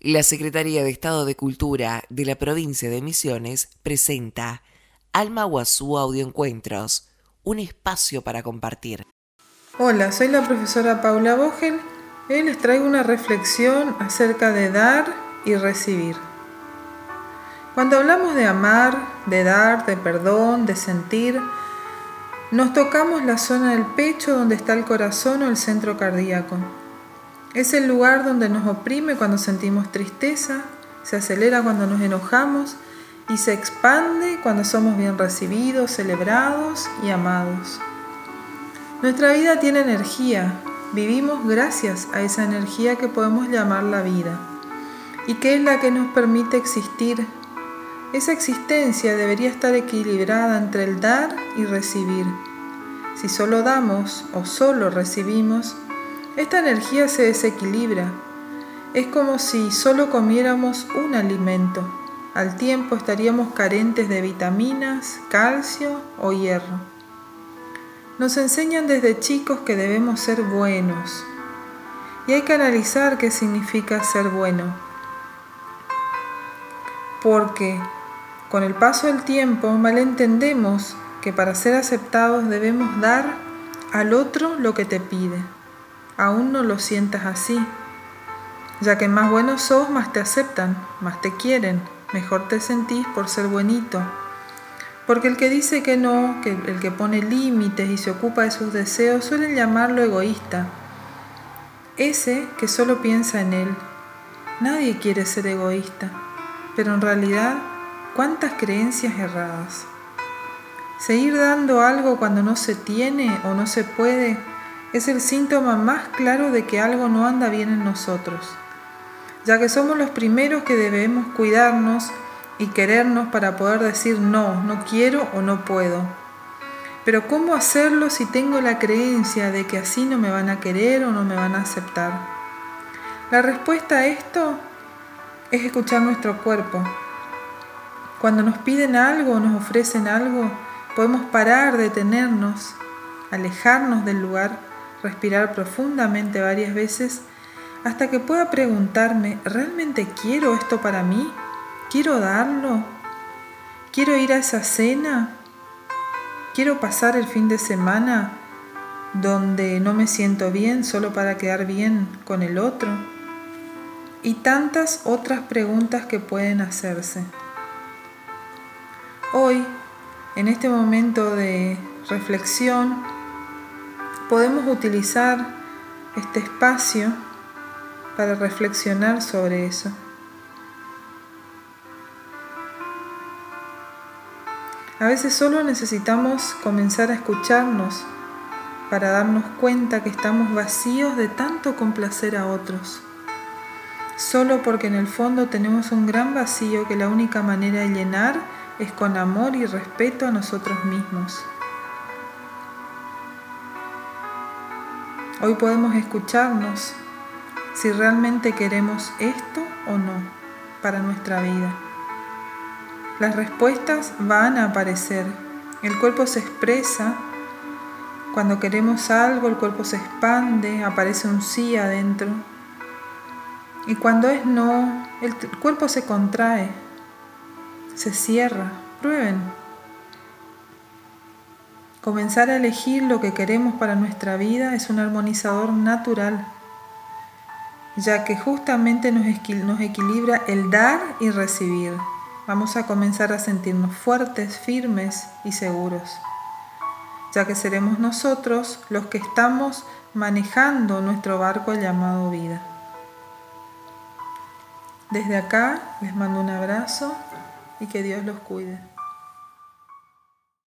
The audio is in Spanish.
La Secretaría de Estado de Cultura de la provincia de Misiones presenta Alma Guazú Audioencuentros, un espacio para compartir. Hola, soy la profesora Paula Vogel. Hoy les traigo una reflexión acerca de dar y recibir. Cuando hablamos de amar, de dar, de perdón, de sentir, nos tocamos la zona del pecho donde está el corazón o el centro cardíaco. Es el lugar donde nos oprime cuando sentimos tristeza, se acelera cuando nos enojamos y se expande cuando somos bien recibidos, celebrados y amados. Nuestra vida tiene energía, vivimos gracias a esa energía que podemos llamar la vida y que es la que nos permite existir. Esa existencia debería estar equilibrada entre el dar y recibir. Si solo damos o solo recibimos, esta energía se desequilibra. Es como si solo comiéramos un alimento. Al tiempo estaríamos carentes de vitaminas, calcio o hierro. Nos enseñan desde chicos que debemos ser buenos. Y hay que analizar qué significa ser bueno. Porque con el paso del tiempo malentendemos que para ser aceptados debemos dar al otro lo que te pide aún no lo sientas así, ya que más bueno sos, más te aceptan, más te quieren, mejor te sentís por ser buenito. Porque el que dice que no, que el que pone límites y se ocupa de sus deseos, suelen llamarlo egoísta. Ese que solo piensa en él. Nadie quiere ser egoísta, pero en realidad, ¿cuántas creencias erradas? Seguir dando algo cuando no se tiene o no se puede es el síntoma más claro de que algo no anda bien en nosotros, ya que somos los primeros que debemos cuidarnos y querernos para poder decir no, no quiero o no puedo. Pero ¿cómo hacerlo si tengo la creencia de que así no me van a querer o no me van a aceptar? La respuesta a esto es escuchar nuestro cuerpo. Cuando nos piden algo o nos ofrecen algo, podemos parar, detenernos, alejarnos del lugar respirar profundamente varias veces hasta que pueda preguntarme, ¿realmente quiero esto para mí? ¿Quiero darlo? ¿Quiero ir a esa cena? ¿Quiero pasar el fin de semana donde no me siento bien solo para quedar bien con el otro? Y tantas otras preguntas que pueden hacerse. Hoy, en este momento de reflexión, podemos utilizar este espacio para reflexionar sobre eso. A veces solo necesitamos comenzar a escucharnos para darnos cuenta que estamos vacíos de tanto complacer a otros. Solo porque en el fondo tenemos un gran vacío que la única manera de llenar es con amor y respeto a nosotros mismos. Hoy podemos escucharnos si realmente queremos esto o no para nuestra vida. Las respuestas van a aparecer. El cuerpo se expresa. Cuando queremos algo, el cuerpo se expande, aparece un sí adentro. Y cuando es no, el cuerpo se contrae, se cierra. Prueben. Comenzar a elegir lo que queremos para nuestra vida es un armonizador natural, ya que justamente nos, equilibra el dar y recibir. Vamos a comenzar a sentirnos fuertes, firmes y seguros, ya que seremos nosotros los que estamos manejando nuestro barco llamado vida. Desde acá les mando un abrazo y que Dios los cuide.